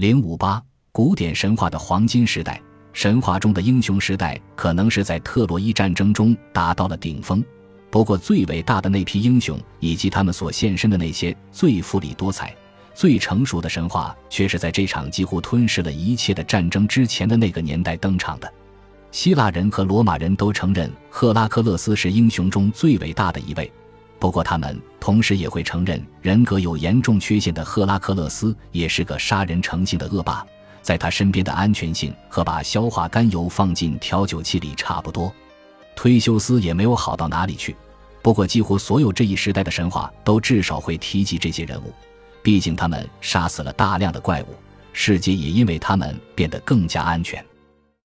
零五八，古典神话的黄金时代。神话中的英雄时代可能是在特洛伊战争中达到了顶峰。不过，最伟大的那批英雄以及他们所献身的那些最富丽多彩、最成熟的神话，却是在这场几乎吞噬了一切的战争之前的那个年代登场的。希腊人和罗马人都承认赫拉克勒斯是英雄中最伟大的一位，不过他们同时也会承认人格有严重缺陷的赫拉克勒斯也是个杀人成性的恶霸。在他身边的安全性和把硝化甘油放进调酒器里差不多。忒修斯也没有好到哪里去。不过，几乎所有这一时代的神话都至少会提及这些人物，毕竟他们杀死了大量的怪物，世界也因为他们变得更加安全。